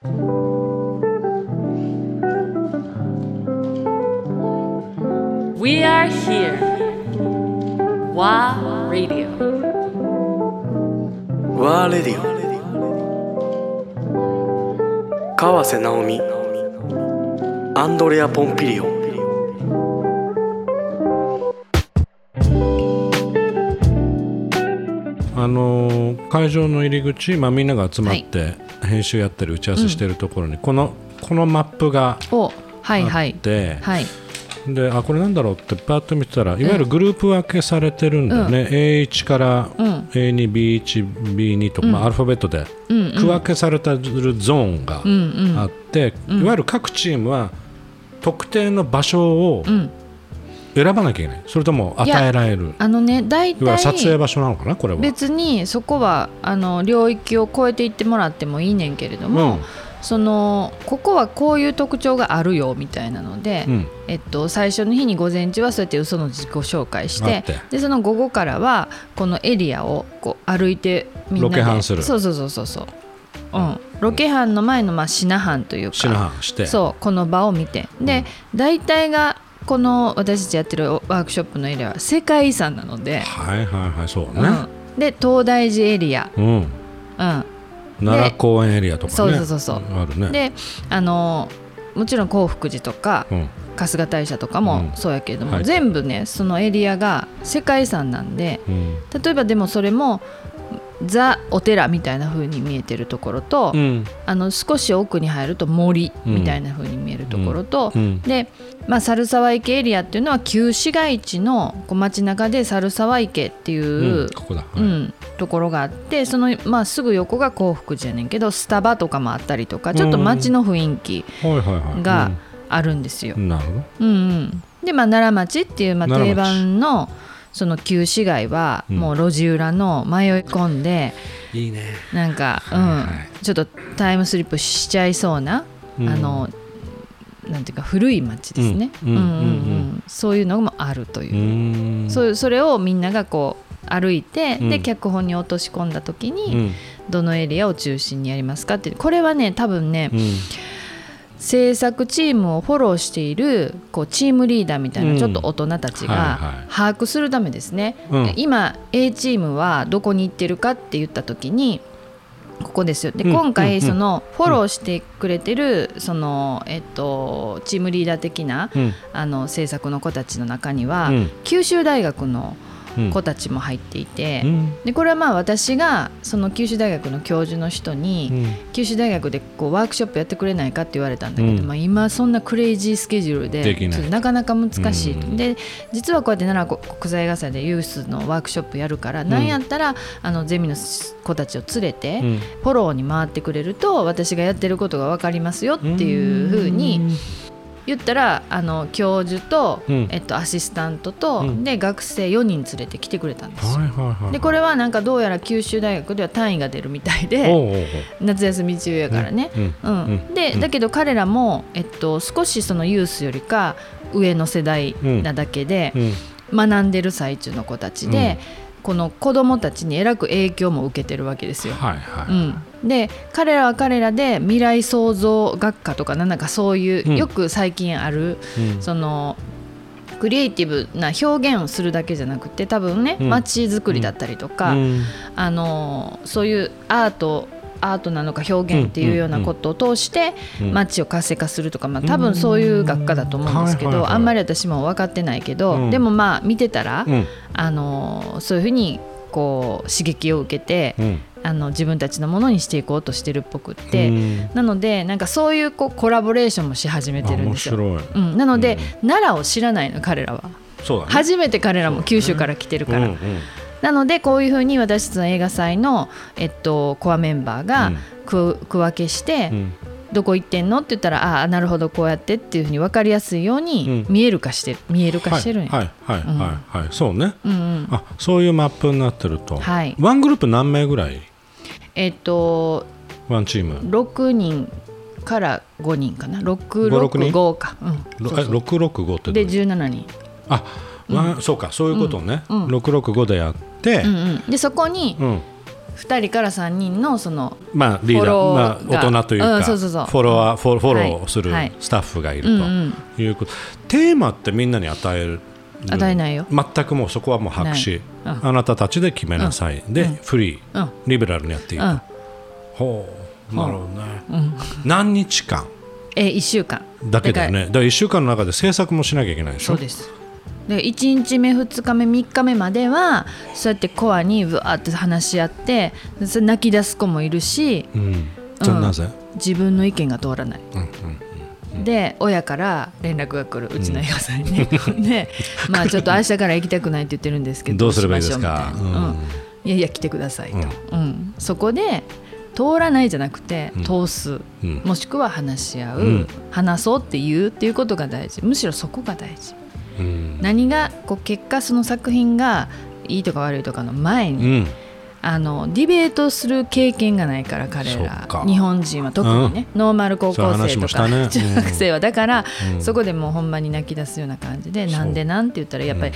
We are here. WA Radio. ワーレディオ川瀬直美。アンドレア・ポンピリオンあのー会場の入り口、まあ、みんなが集まって編集やったり打ち合わせしてるところに、このこのマップがおはいあはい。って、はい。であこれなんだろうってパッと見てたらいわゆるグループ分けされてるんだよね、A1 からうん。A2B1B2 とか、まあ、アルファベットでうんうん。区分けされたるゾーンがうんうん。あって、いわゆる各チームは特定の場所をうん選ばなきゃいけない。それとも与えられる。あのね大いわゆる撮影体場所なのかなこれは。別にそこはあの領域を超えていってもらってもいいねんけれども、うん。そのここはこういう特徴があるよみたいなので、うん。えっと、最初の日に午前中はそうやって嘘の自己紹介してでその午後からはこのエリアをこう歩いてみんなでロケハンする。そうそうそうそうそう、うん、ロケハンの前のまあシナハンというかシナハンして。そうこの場を見て。で大体がこの私たちやってるワークショップのエリアは世界遺産なので、はいはいはいそうね、うん、で東大寺エリア、うん。うん、奈良公園エリアとかね。そうそうそうそう。あるね。であのもちろん興福寺とかうん。春日大社とかもそうやけれども、はい。全部ねそのエリアが世界遺産なんでうん。例えばでもそれもザ・お寺みたいな風に見えてるところと、うん。あの少し奥に入ると森みたいな風に見えるところと、うん。で、まあ、猿沢池エリアっていうのは旧市街地のこう街中で猿沢池っていう、うん。ここだ、はい。うん、ところがあってその、まあ、すぐ横が幸福寺やねんけどスタバとかもあったりとかちょっと街の雰囲気があるんですよ。うんうんうん、で、まあ、奈良町っていう、まあ、定番のその旧市街はうん。もう路地裏の迷い込んで、いいね。なんか、はいはい。うん、ちょっとタイムスリップしちゃいそうな、うん。あのなんていうか古い町ですね、うんうんうんうん。んそういうのもあるという。そうそれをみんながこう歩いて、うん。で脚本に落とし込んだ時に、うん。どのエリアを中心にやりますかってこれはね多分ね、うん制作チームをフォローしているこうチームリーダーみたいうん。なちょっと大人たちはいがはい。把握するためですね、うん。今 A チームはどこに行ってるかって言った時にここですよ。でうん。今回そのフォローしてくれてるその、えっと、チームリーダー的なうん。あの制作の子たちの中には、うん。九州大学のうん子たちも入っていて、うん。でこれはまあ私がその九州大学の教授の人に、うん。九州大学でこうワークショップやってくれないかって言われたんだけど、うん。まあ、今そんなクレイジースケジュールでななかなか難しい、うん。で実はこうやって奈良国際映画祭でユースのワークショップやるから、なんやったらあのゼミの子たちを連れて、うん。フォローに回ってくれると私がやってることが分かりますよっていうふうに言ったらあの教授と、うん。えっと、アシスタントと、うん。で学生4人連れてきてくれたんですよ。はいはいはいでこれはなんかどうやら九州大学では単位が出るみたいで。夏休み中やからね。うん。うん。うん。で、うん。だけど彼らも、えっと、少しそのユースよりか上の世代なだけでうん。学んでる最中の子たちで、この子どもたちにえらく影響も受けてるわけですよ。はいはい。うん、で彼らは彼らで未来創造学科とかなんかそういう、うん。よく最近あるうん。そのクリエイティブな表現をするだけじゃなくて多分ねうん。街づくりだったりとか、うん。あのそういうアートアートなのか表現っていうようなことを通してうん。街を活性化するとか、まあ、多分そういう学科だと思うんですけど、あんまり私も分かってないけど、うん。でもまあ見てたら、うん。あのそういうふうにこう刺激を受けて、うんあの自分たちのものにしていこうとしてるっぽくって、うん。なのでなんかそういうこうコラボレーションもし始めてるん面ですよ。うん、なので、奈良を知らないの彼らは。そうだね。初めて彼らも九州から来てるから、うんうん。なのでこういうふうに私たちの映画祭の、えっと、コアメンバーがうん。区,、区分けして、うん。どこ行ってんのって言ったらああなるほどこうやってっていうふうに分かりやすいようにうん。見える化してる、見える化してるんや、はい。はい。はい。はい。はい。そうね。うんうん、あそういうマップになってると。はい。ワングループ何名ぐらいえっとワンチーム。6人から5人かな。六人？665か、うん、ろそうそう。え665ってどでういう？17人、あワンそうかそういうことね。うん。うん。665でやって。うんうん、でそこにうん。2人から3人のそのまあリーダー、まあ、大人というか、うんそうそうそう。フォロワーフォフォロはいーするはい。スタッフがいるうんうん。ということ、テーマってみんなに与える与えないよ。全くもうそこはもう白紙、あなたたちで決めなさい、で、フリー、うん。リベラルにやっていいと、うん。ほう。なるほどね、何日間？え1週間。だけだよね。だから1週間の中で制作もしなきゃいけないでしょ？そうです。で1日目2日目3日目まではそうやってコアにぶわーって話し合って泣き出す子もいるしうん。なぜ、自分の意見が通らない、うんうんで親から連絡が来るうちの映画さんに。ね、でまあちょっと明日から行きたくないって言ってるんですけど どうすればいいですか？どうん。うん。いやいや来てくださいと、うん。そこで通らないじゃなくて通す、うん。もしくは話し合う、うん。話そうって言うっていうことが大事。むしろそこが大事。うん。何がこう結果その作品がいいとか悪いとかの前に、うんあのディベートする経験がないから彼ら。日本人は特にね、ノーマル高校生とか、ね。中学生は。だから、うん。そこでもうほんまに泣き出すような感じでそう。なんでなんて言ったらやっぱり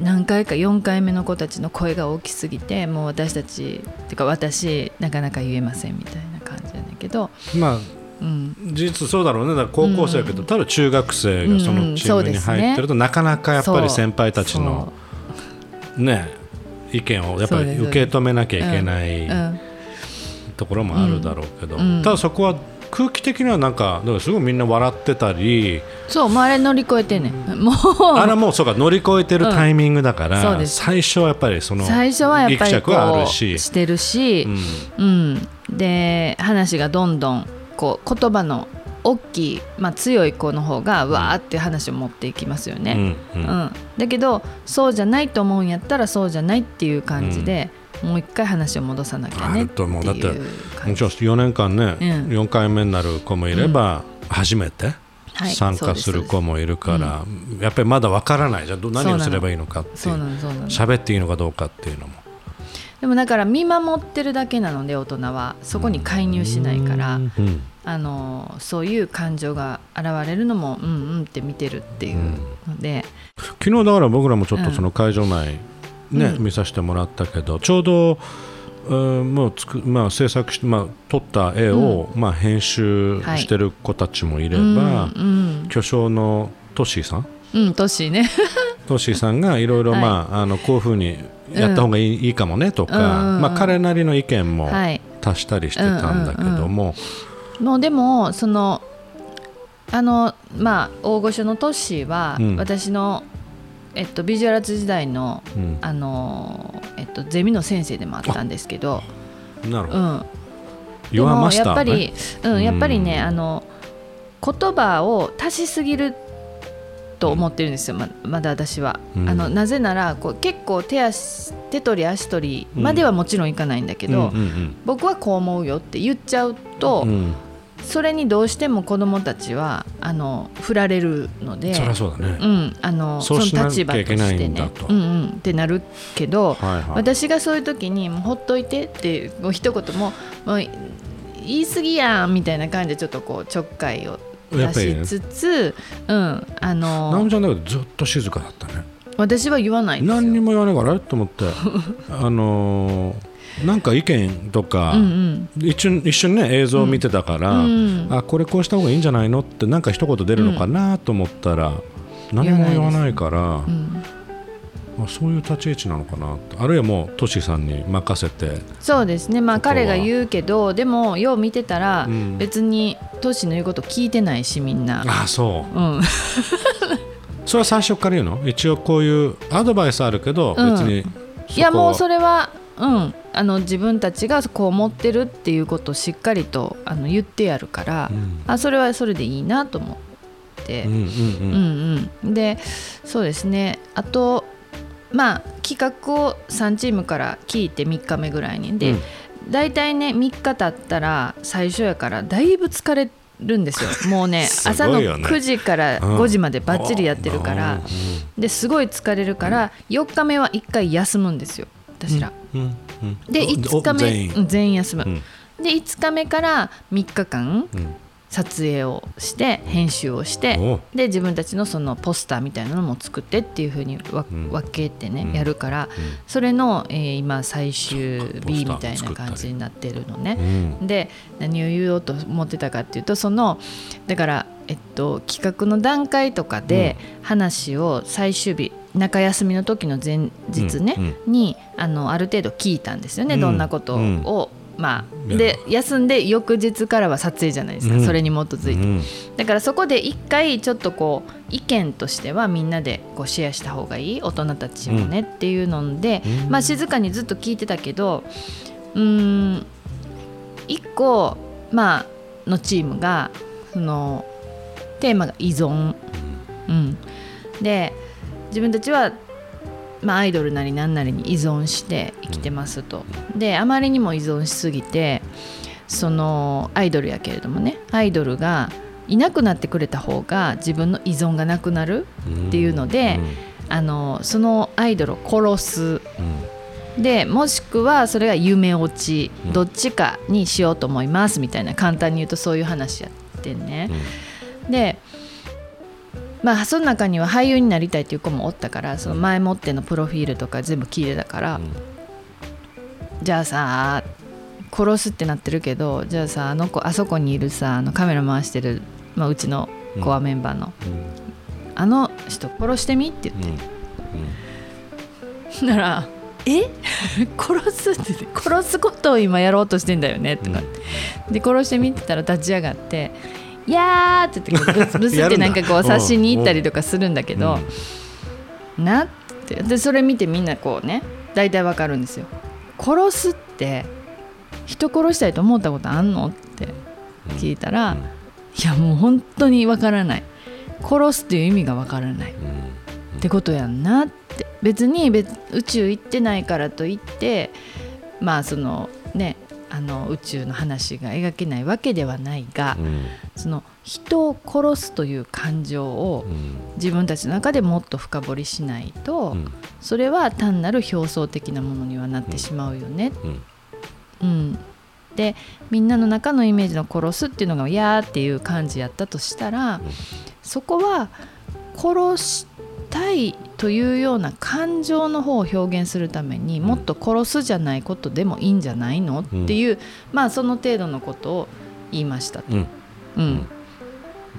何回か4回目の子たちの声が大きすぎてもう私たちっていうか私なかなか言えませんみたいな感じなんだけど、まあうん、事実そうだろうね。だから高校生だけど、ただ中学生がそのチームに入ってると、なかなかやっぱり先輩たちのね意見をやっぱり受け止めなきゃいけないうんところもあるだろうけど、うんただそこは空気的にはなんかすごいみんな笑ってたり、そうもうあれ乗り越えてね。もう。あれはもうそうか乗り越えてるタイミングだから、うん最初はやっぱりその最初はやっぱりこうるし。してるし、うん。うん、で話がどんどんこう言葉の大きい、まあ、強い子の方がわーって話を持っていきますよね、うんうん。うん。だけどそうじゃないと思うんやったらそうじゃないっていう感じで、もう一回話を戻さなきゃねっていうもちろん4年間ね、うん。4回目になる子もいれば、初めてはい参加する子もいるから、やっぱりまだわからない。じゃんど何をすればいいのかっていそう喋っていいのかどうかっていうのも。でもだから見守ってるだけなので大人は。そこに介入しないから、うんあのそういう感情が現れるのもうんうんって見てるっていうので、昨日だから僕らもちょっとその会場内、ね見させてもらったけどちょうど、うんもうつくまあ、制作して、まあ、撮った絵を、まあ、編集してる子たちもいれば、うん巨匠のトッシーさん？うん、うん、トッシーね。トッシーさんがいろいろはい。まああのこういうふうにやった方がいい,、いいかもねとか、うんうんうん。まあ、彼なりの意見もはい。足したりしてたんだけども、もうでもそのあのまあ大御所のトッシーは、うん。私のえっとビジュアルアーツ時代のうん。あのえっとゼミの先生でもあったんですけど、なるほど、うん、でもやっぱり、うん、やっぱりね、うんあの言葉を足しすぎると思ってるんですよままだ私は、うん。あのなぜならこう結構手足手取り足取りまではもちろんいかないんだけど、うんうん僕はこう思うよって言っちゃうと、うんうんそれにどうしても子どもたちはあの振られるのでそりゃそうだね、うん、あのその立場ときゃいけないしてね。うんうんってなるけど、はいはい私がそういう時にもうほっといてってこう一言ももう言い過ぎやんみたいな感じでちょっとこうちょっかいを出しつつ、うんあ直美のちゃんだけどずっと静かだったね。私は言わない。何にも言わないからと思って。あのーなんか意見とか、うんうん。一瞬一瞬ね映像を見てたから、うんあこれこうした方がいいんじゃないのってなんか一言出るのかなと思ったら、何も言わないからうん。あそういう立ち位置なのかなとあるいはもうトシさんに任せてそうですね。まあ彼が言うけどでもよう見てたら、うん。別にトシの言うこと聞いてないしみんな。あそう。うん、それは最初から言うの？一応こういうアドバイスあるけど、うん。別にいやもうそれれは、うん、あの自分たちがこう思ってるっていうことをしっかりとあの言ってやるから、うん。あそれはそれでいいなと思って、うんうんうん。うんうん。でそうですね。あとまあ企画を3チームから聞いて3日目ぐらいに。で、うん。大体ね3日経ったら最初やからだいぶ疲れるんですよ。もうね す朝のごいよね。9時からうん。5時までばっちりやってるから、ですごい疲れるから4日目は1回休むんですよ。私ら。うんうんうんでお5日目全員。休む、うん。で5日目から3日間うん。撮影をして編集をしておで自分たちのそのポスターみたいなのも作ってっていう風にわうん。分けてね、うん。やるから、それの、えー今最終日みたいな感じになってるのね。うん。で何を言おうと思ってたかっていうとそのだから、えっと、企画の段階とかで話を最終日中休みの時の前日ね、うんにあのある程度聞いたんですよね、うん。どんなことを。まあ、や。で休んで翌日からは撮影じゃないですか、うん。それに基づいて、うん。だからそこで一回ちょっとこう意見としてはみんなでこうシェアした方がいい大人たちもねっていうので、うん。まあ静かにずっと聞いてたけどうーん一個まあのチームがそのテーマが依存、うん、で自分たちは、まあ、アイドルなり何なりに依存して生きてますと。であまりにも依存しすぎてそのアイドルやけれどもねアイドルがいなくなってくれた方が自分の依存がなくなるっていうので、あのそのアイドルを殺す。うん。でもしくはそれが夢落ちうん。どっちかにしようと思いますみたいな簡単に言うとそういう話やってんね。でまあその中には俳優になりたいっていう子もおったからその前もってのプロフィールとか全部聞いてたから、じゃあさ殺すってなってるけどじゃあさあの子あそこにいるさあのカメラ回してる、まあ、うちのコアメンバーの、あの人殺してみって言って、なら「え？殺す?」って言って「殺すことを今やろうとしてんだよね」とか、で殺してみって言ったら立ち上がって「いやー」って言ってブスブスって なんかこうやるん。だ刺しに行ったりとかするんだけど「な」って。でそれ見てみんなこうね大体わかるんですよ。殺すって人殺したいと思ったことあんのって聞いたら、いやもう本当にわからない。殺すっていう意味がわからない。ってことやんなって。別に別宇宙行ってないからといってまあそのねあの宇宙の話が描けないわけではないが、その人を殺すという感情を自分たちの中でもっと深掘りしないと、それは単なる表層的なものにはなってしまうよね。うん。でみんなの中のイメージの殺すっていうのが「やー」っていう感じやったとしたら、そこは殺したいというような感情の方を表現するためにもっと殺すじゃないことでもいいんじゃないの？っていう、まあその程度のことを言いましたと。うん。うん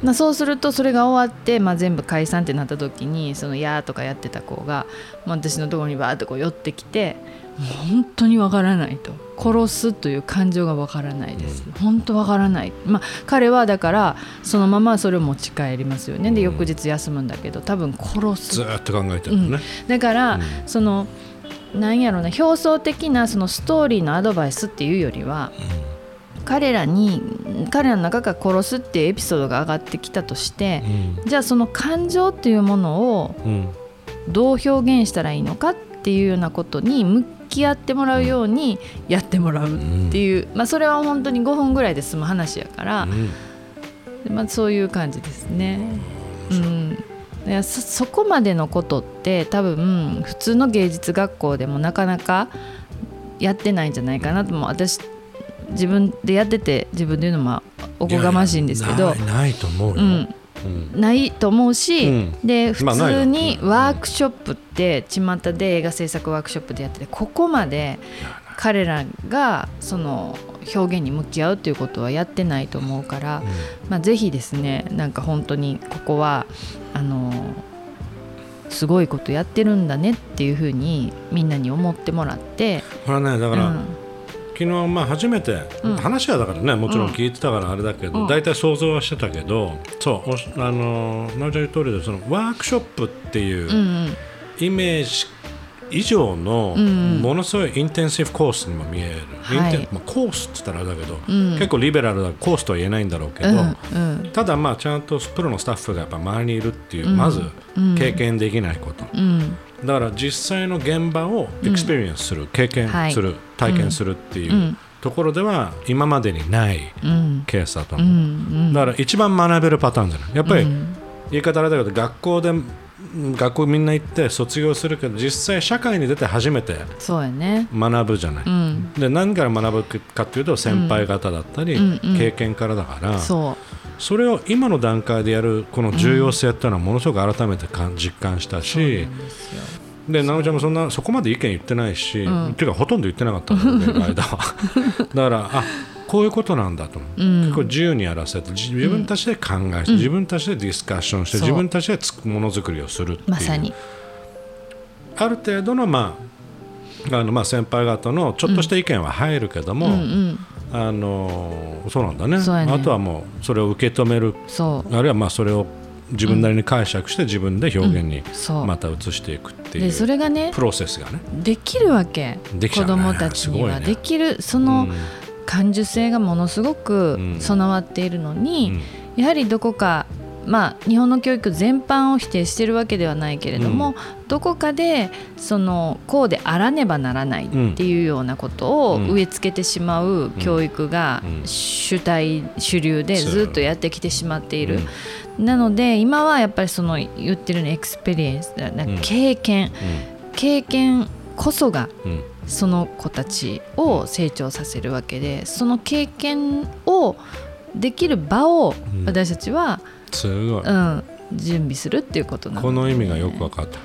まあ、そうするとそれが終わって、まあ、全部解散ってなった時にその「やー」とかやってた子が、まあ、私のところにバーッとこう寄ってきて「もう本当にわからない」と「殺す」という感情がわからないです、本当わからない、まあ、彼はだからそのままそれを持ち帰りますよね。で翌日休むんだけど多分殺す。ずーっと考えてるのね。だから、うん。そのなんやろな表層的なそのストーリーのアドバイスっていうよりは、彼らに彼らの中から殺すっていうエピソードが上がってきたとして、じゃあその感情っていうものをうん。どう表現したらいいのかっていうようなことに向き合ってもらうようにやってもらうっていう、まあ、それは本当に5分ぐらいで済む話やから、うん。まあ、そういう感じですね。うん。いやそそこまでのことって多分普通の芸術学校でもなかなかやってないんじゃないかなとも私自分でやってて自分で言うのもおこがましいんですけどないないと思うよ、うん、うん。ないと思うし、うん。で普通にうん。ワークショップって巷で映画制作ワークショップでやっててここまで彼らがその表現に向き合うっていうことはやってないと思うから、まあ、ぜひですねなんか本当にここはあのすごいことやってるんだねっていうふうにみんなに思ってもらって、これはねだから、うん昨日まあ初めて、うん。話はだからねもちろん聞いてたからあれだけど、うん。大体想像はしてたけどそうあのなおちゃん言う通りでそのワークショップっていううんうん。イメージ以上のうんうん。ものすごいインテンシブコースにも見える、はい。インテンまあ、コースって言ったらあれだけど、うん。結構リベラルだコースとは言えないんだろうけど、うんうん。ただまあちゃんとプロのスタッフがやっぱ周りにいるっていう、うん。まずうん。経験できないこと、うんだから実際の現場を experience する、経験はい。する、体験するっていう、うん。ところでは今までにないうん。ケースだとう。思う、ん。だから一番学べるパターンじゃない。やっぱりうん。言い方あれだけど学校で学校みんな行って卒業するけど実際社会に出て初めてそうやね。学ぶじゃない、うん。で何から学ぶかっていうと先輩方だったり、うんうん経験からだから、そそれを今の段階でやるこの重要性っていうのはものすごく改めてか実感したしで直美ちゃんもそんなそこまで意見言ってないし、うん。っていうかほとんど言ってなかったんだよね間は。だからあこういうことなんだと。思う、うん。結構自由にやらせて自自分たちで考えて、自分たちでディスカッションして自分たちでつものづくりをするっていう。まさに。ある程度の,、まああのまあ、先輩方のちょっとした意見は入るけども、うん。うんあのそうなんだね。ね。あとはもうそれを受け止める。そう。あるいはまあそれを自分なりに解釈して自分で表現にまた移していくっていうでそれがねプロセスがね。できるわけ。ね。供たちには。できるそのうん感受性がものすごくうん。備わっているのに、うん。やはりどこかまあ日本の教育全般を否定してるわけではないけれども、どこかでそのこうであらねばならないっていうようなことをうん。植え付けてしまう教育がうん。主体主流でずっとやってきてしまっている。なので今はやっぱりその言ってるのエクスペリエンスだなん。か経験、経験こそがうんうんその子たちを成長させるわけでその経験をできる場をうん。私たちは、すごい。うん準備するっていうことなのこの意味がよく分かった